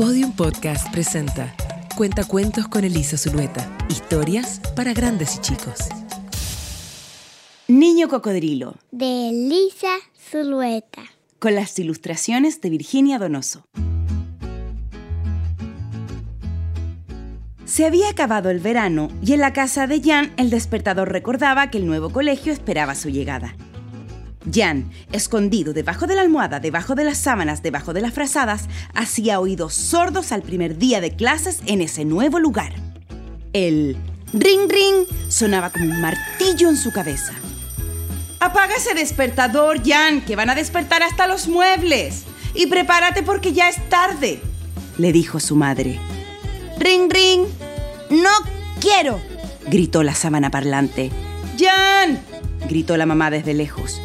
Podium Podcast presenta Cuentacuentos con Elisa Zulueta. Historias para grandes y chicos. Niño Cocodrilo, de Elisa Zulueta. con las ilustraciones de Virginia Donoso. Se había acabado el verano y en la casa de Jan el despertador recordaba que el nuevo colegio esperaba su llegada. Jan, escondido debajo de la almohada, debajo de las sábanas, debajo de las frazadas, hacía oídos sordos al primer día de clases en ese nuevo lugar. El ring ring sonaba como un martillo en su cabeza. Apaga ese despertador, Jan, que van a despertar hasta los muebles. Y prepárate porque ya es tarde, le dijo su madre. Ring, ring. No quiero, gritó la sábana parlante. Jan, gritó la mamá desde lejos.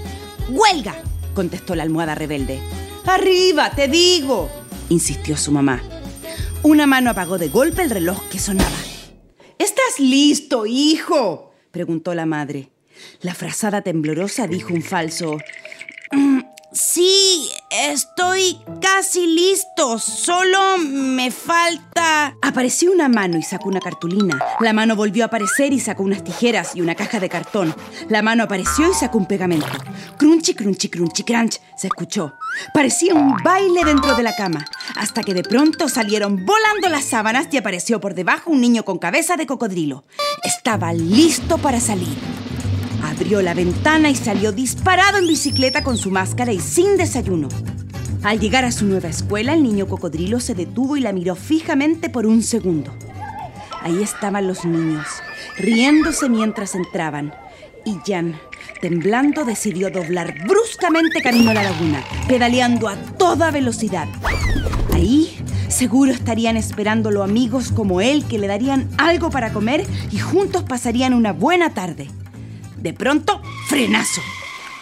Huelga, contestó la almohada rebelde. Arriba, te digo, insistió su mamá. Una mano apagó de golpe el reloj que sonaba. ¿Estás listo, hijo? preguntó la madre. La frazada temblorosa dijo un falso. "Mm, Sí, estoy casi listo. Solo me falta. Apareció una mano y sacó una cartulina. La mano volvió a aparecer y sacó unas tijeras y una caja de cartón. La mano apareció y sacó un pegamento. Crunchy, crunchy, crunchy, crunch. Se escuchó. Parecía un baile dentro de la cama. Hasta que de pronto salieron volando las sábanas y apareció por debajo un niño con cabeza de cocodrilo. Estaba listo para salir. Abrió la ventana y salió disparado en bicicleta con su máscara y sin desayuno. Al llegar a su nueva escuela, el niño cocodrilo se detuvo y la miró fijamente por un segundo. Ahí estaban los niños, riéndose mientras entraban. Y Jan, temblando, decidió doblar bruscamente camino a la laguna, pedaleando a toda velocidad. Ahí, seguro estarían esperándolo amigos como él que le darían algo para comer y juntos pasarían una buena tarde. De pronto, frenazo.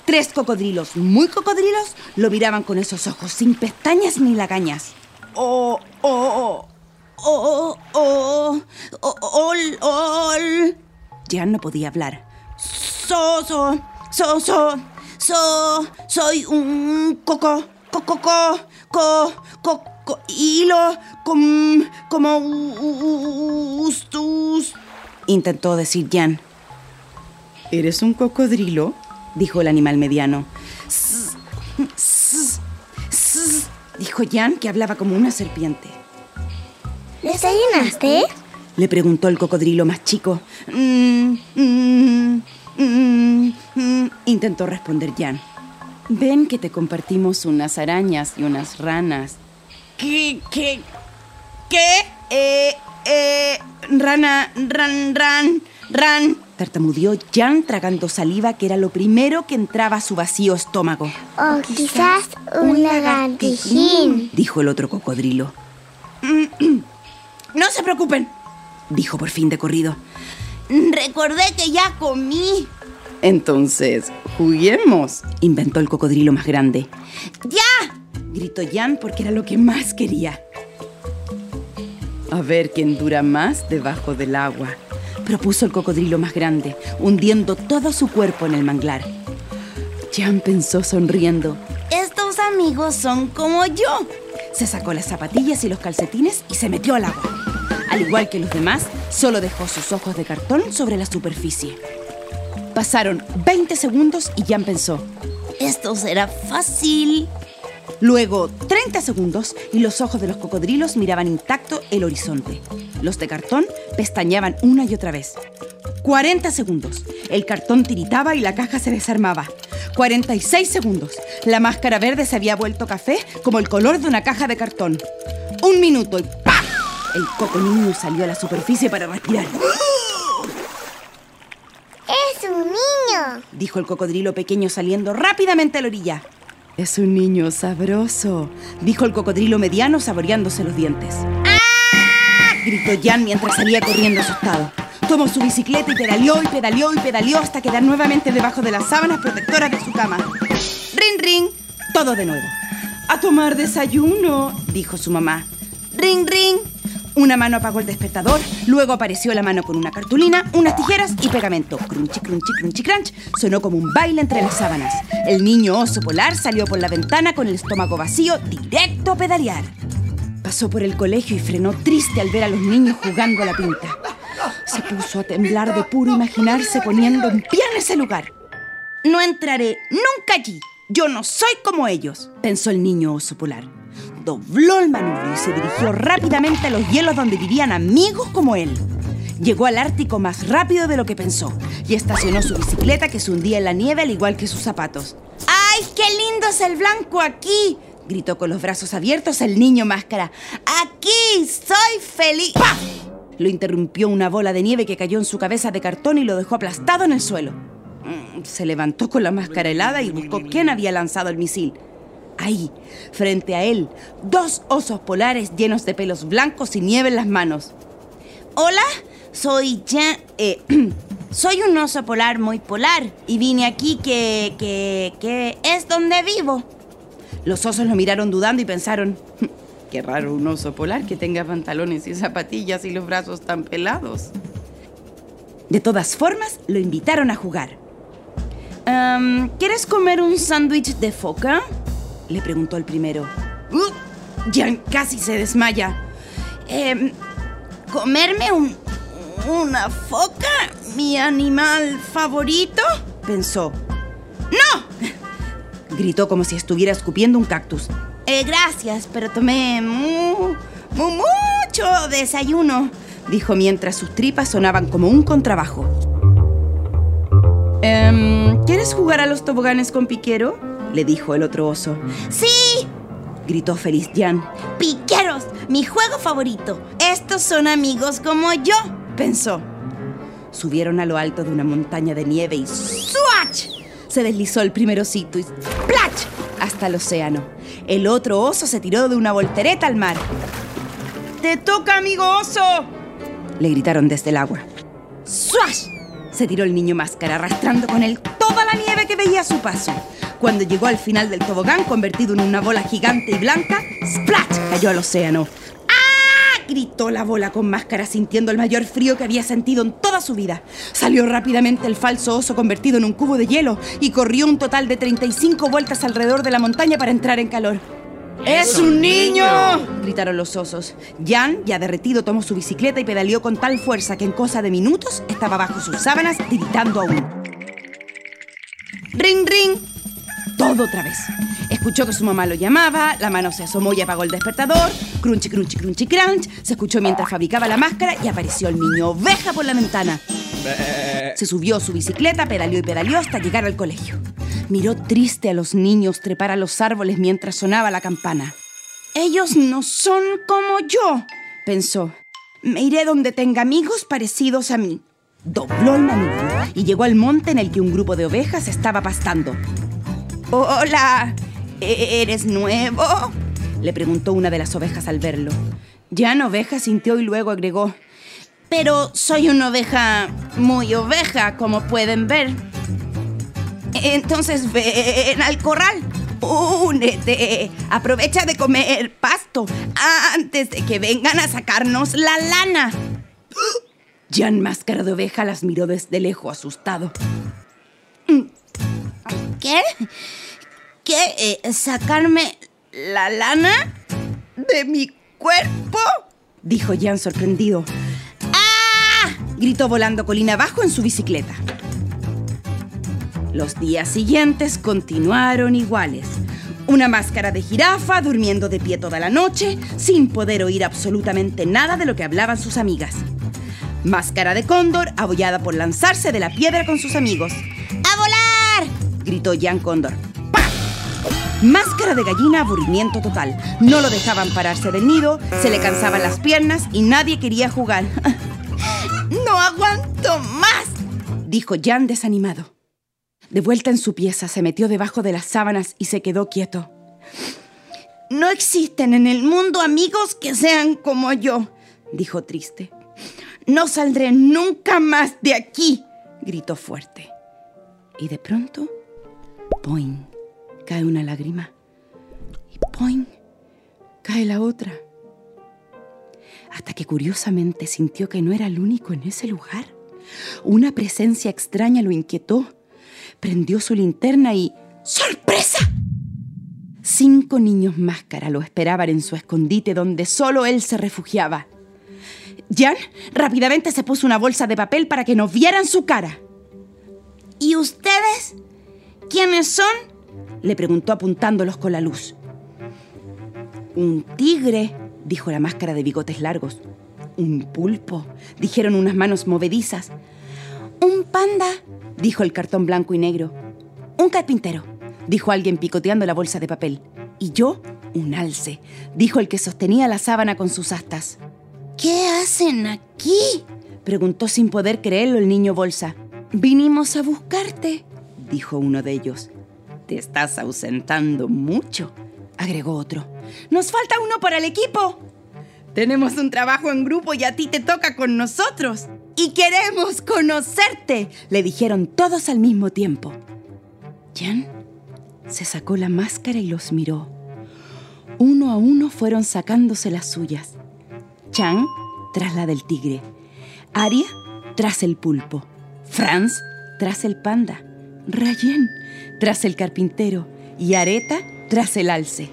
Tres cocodrilos, muy cocodrilos, lo miraban con esos ojos sin pestañas ni lagañas. Oh, oh, oh, oh, oh, oh, ol, ol. Jan no podía hablar. So, so, so, so, so, soy un coco, coco, co, co, co, co, hilo, com, como ustus. Intentó decir Jan. ¿Eres un cocodrilo? dijo el animal mediano. "Sss, sss, sss", dijo Jan, que hablaba como una serpiente. ¿Desayunaste? Le preguntó el cocodrilo más chico. "Mm, mm, mm, mm", intentó responder Jan. Ven que te compartimos unas arañas y unas ranas. ¿Qué? ¿Qué? ¿Qué? Eh, eh, rana, ran, ran, ran. Tartamudeó Jan tragando saliva que era lo primero que entraba a su vacío estómago. O quizás un lagartijín. Dijo el otro cocodrilo. No se preocupen, dijo por fin de corrido. Recordé que ya comí. Entonces, juguemos, inventó el cocodrilo más grande. ¡Ya! gritó Jan porque era lo que más quería. A ver quién dura más debajo del agua, propuso el cocodrilo más grande, hundiendo todo su cuerpo en el manglar. Jan pensó sonriendo. Estos amigos son como yo. Se sacó las zapatillas y los calcetines y se metió al agua. Al igual que los demás, solo dejó sus ojos de cartón sobre la superficie. Pasaron 20 segundos y Jan pensó, esto será fácil. Luego 30 segundos y los ojos de los cocodrilos miraban intacto el horizonte. Los de cartón pestañeaban una y otra vez. 40 segundos. El cartón tiritaba y la caja se desarmaba. 46 segundos. La máscara verde se había vuelto café como el color de una caja de cartón. Un minuto y ¡pam! El coco niño salió a la superficie para respirar. Es un niño. Dijo el cocodrilo pequeño saliendo rápidamente a la orilla. Es un niño sabroso, dijo el cocodrilo mediano saboreándose los dientes. Gritó Jan mientras salía corriendo asustado. Tomó su bicicleta y pedaleó y pedaleó y pedaleó hasta quedar nuevamente debajo de las sábanas protectoras de su cama. ¡Ring, ring! Todo de nuevo. A tomar desayuno, dijo su mamá. ¡Ring, ring! Una mano apagó el despertador, luego apareció la mano con una cartulina, unas tijeras y pegamento. Crunchy, crunchy, crunchy, crunch. Sonó como un baile entre las sábanas. El niño oso polar salió por la ventana con el estómago vacío, directo a pedalear. Pasó por el colegio y frenó triste al ver a los niños jugando a la pinta. Se puso a temblar de puro imaginarse poniendo en pie en ese lugar. No entraré nunca allí. Yo no soy como ellos, pensó el niño oso polar. Dobló el manubrio y se dirigió rápidamente a los hielos donde vivían amigos como él. Llegó al Ártico más rápido de lo que pensó y estacionó su bicicleta que se hundía en la nieve al igual que sus zapatos. ¡Ay, qué lindo es el blanco aquí! Gritó con los brazos abiertos el niño máscara. ¡Aquí! ¡Soy feliz! ¡Pah! Lo interrumpió una bola de nieve que cayó en su cabeza de cartón y lo dejó aplastado en el suelo. Mm, Se levantó con la máscara helada y buscó quién había lanzado el misil. Ahí, frente a él, dos osos polares llenos de pelos blancos y nieve en las manos. Hola, soy Jan. eh, soy un oso polar muy polar y vine aquí que. que. que es donde vivo. Los osos lo miraron dudando y pensaron. Qué raro un oso polar que tenga pantalones y zapatillas y los brazos tan pelados. De todas formas, lo invitaron a jugar. ¿Quieres comer un sándwich de foca? Le preguntó el primero. ¡Uh! Jan casi se desmaya. Em, ¿Comerme un, una foca? ¿Mi animal favorito? Pensó. ¡No! Gritó como si estuviera escupiendo un cactus. "Eh, gracias, pero tomé mu- mu- mucho desayuno, dijo mientras sus tripas sonaban como un contrabajo. Em, ¿Quieres jugar a los toboganes con Piquero? le dijo el otro oso. ¡Sí! gritó feliz Jan. ¡Piqueros! Mi juego favorito. Estos son amigos como yo, pensó. Subieron a lo alto de una montaña de nieve y ¡swatch! Se deslizó el primer osito y. hasta el océano. El otro oso se tiró de una voltereta al mar. ¡Te toca, amigo oso! Le gritaron desde el agua. ¡Swash! Se tiró el niño máscara, arrastrando con él toda la nieve que veía a su paso. Cuando llegó al final del tobogán, convertido en una bola gigante y blanca, ¡splash! cayó al océano. Gritó la bola con máscara, sintiendo el mayor frío que había sentido en toda su vida. Salió rápidamente el falso oso convertido en un cubo de hielo y corrió un total de 35 vueltas alrededor de la montaña para entrar en calor. ¡Es un niño! gritaron los osos. Jan, ya derretido, tomó su bicicleta y pedaleó con tal fuerza que en cosa de minutos estaba bajo sus sábanas tiritando aún. ¡Ring, ring! Todo otra vez. Escuchó que su mamá lo llamaba, la mano se asomó y apagó el despertador, crunchy, crunchy, crunchy, crunch, se escuchó mientras fabricaba la máscara y apareció el niño oveja por la ventana. Se subió a su bicicleta, pedaleó y pedaleó hasta llegar al colegio. Miró triste a los niños trepar a los árboles mientras sonaba la campana. Ellos no son como yo, pensó. Me iré donde tenga amigos parecidos a mí. Dobló el manubrio y llegó al monte en el que un grupo de ovejas estaba pastando. Hola, ¿e- ¿eres nuevo? Le preguntó una de las ovejas al verlo. Jan Oveja sintió y luego agregó, pero soy una oveja muy oveja, como pueden ver. Entonces ven al corral. Únete. Aprovecha de comer pasto antes de que vengan a sacarnos la lana. Jan Máscara de Oveja las miró desde lejos, asustado. ¿Qué? ¿Qué? Eh, ¿Sacarme la lana de mi cuerpo? Dijo Jan sorprendido. ¡Ah! Gritó volando colina abajo en su bicicleta. Los días siguientes continuaron iguales. Una máscara de jirafa durmiendo de pie toda la noche sin poder oír absolutamente nada de lo que hablaban sus amigas. Máscara de cóndor abollada por lanzarse de la piedra con sus amigos. ¡A volar! gritó Jan Cóndor. Máscara de gallina, aburrimiento total. No lo dejaban pararse del nido, se le cansaban las piernas y nadie quería jugar. ¡No aguanto más! dijo Jan desanimado. De vuelta en su pieza, se metió debajo de las sábanas y se quedó quieto. No existen en el mundo amigos que sean como yo, dijo triste. No saldré nunca más de aquí, gritó fuerte. Y de pronto, ¡poing! Cae una lágrima. Y ¡poing! cae la otra. Hasta que curiosamente sintió que no era el único en ese lugar. Una presencia extraña lo inquietó. Prendió su linterna y ¡sorpresa! Cinco niños máscara lo esperaban en su escondite donde solo él se refugiaba. Jan rápidamente se puso una bolsa de papel para que no vieran su cara. ¿Y ustedes? ¿Quiénes son? Le preguntó apuntándolos con la luz. Un tigre, dijo la máscara de bigotes largos. Un pulpo, dijeron unas manos movedizas. Un panda, dijo el cartón blanco y negro. Un carpintero, dijo alguien picoteando la bolsa de papel. Y yo, un alce, dijo el que sostenía la sábana con sus astas. ¿Qué hacen aquí? preguntó sin poder creerlo el niño bolsa. Vinimos a buscarte, dijo uno de ellos. Te estás ausentando mucho, agregó otro. Nos falta uno para el equipo. Tenemos un trabajo en grupo y a ti te toca con nosotros. Y queremos conocerte, le dijeron todos al mismo tiempo. Jan se sacó la máscara y los miró. Uno a uno fueron sacándose las suyas. Chang tras la del tigre, Aria tras el pulpo, Franz tras el panda, Rayen tras el carpintero y Areta tras el alce.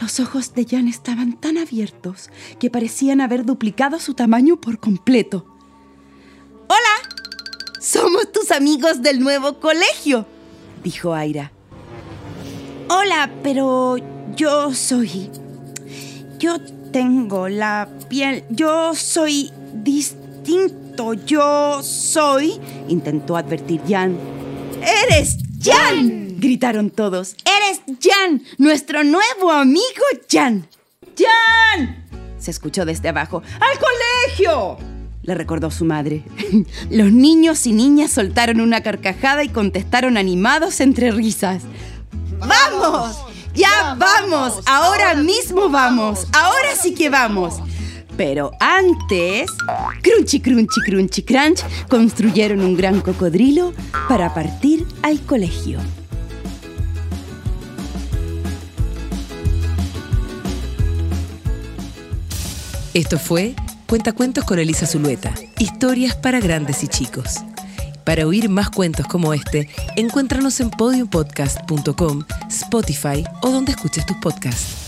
Los ojos de Jan estaban tan abiertos que parecían haber duplicado su tamaño por completo. ¡Hola! Somos tus amigos del nuevo colegio, dijo Aira. Hola, pero yo soy... Yo tengo la piel... Yo soy distinto. Yo soy... intentó advertir Jan. ¡Eres Jan! gritaron todos. ¡Eres Jan! ¡Nuestro nuevo amigo Jan! ¡Jan! se escuchó desde abajo. ¡Al colegio! le recordó su madre. Los niños y niñas soltaron una carcajada y contestaron animados entre risas. ¡Vamos! ¡Ya vamos! Ahora mismo vamos. Ahora sí que vamos. Pero antes, crunchy, crunchy, crunchy, crunch, construyeron un gran cocodrilo para partir al colegio. Esto fue Cuentacuentos con Elisa Zulueta. Historias para grandes y chicos. Para oír más cuentos como este, encuéntranos en podiumpodcast.com, Spotify o donde escuches tus podcasts.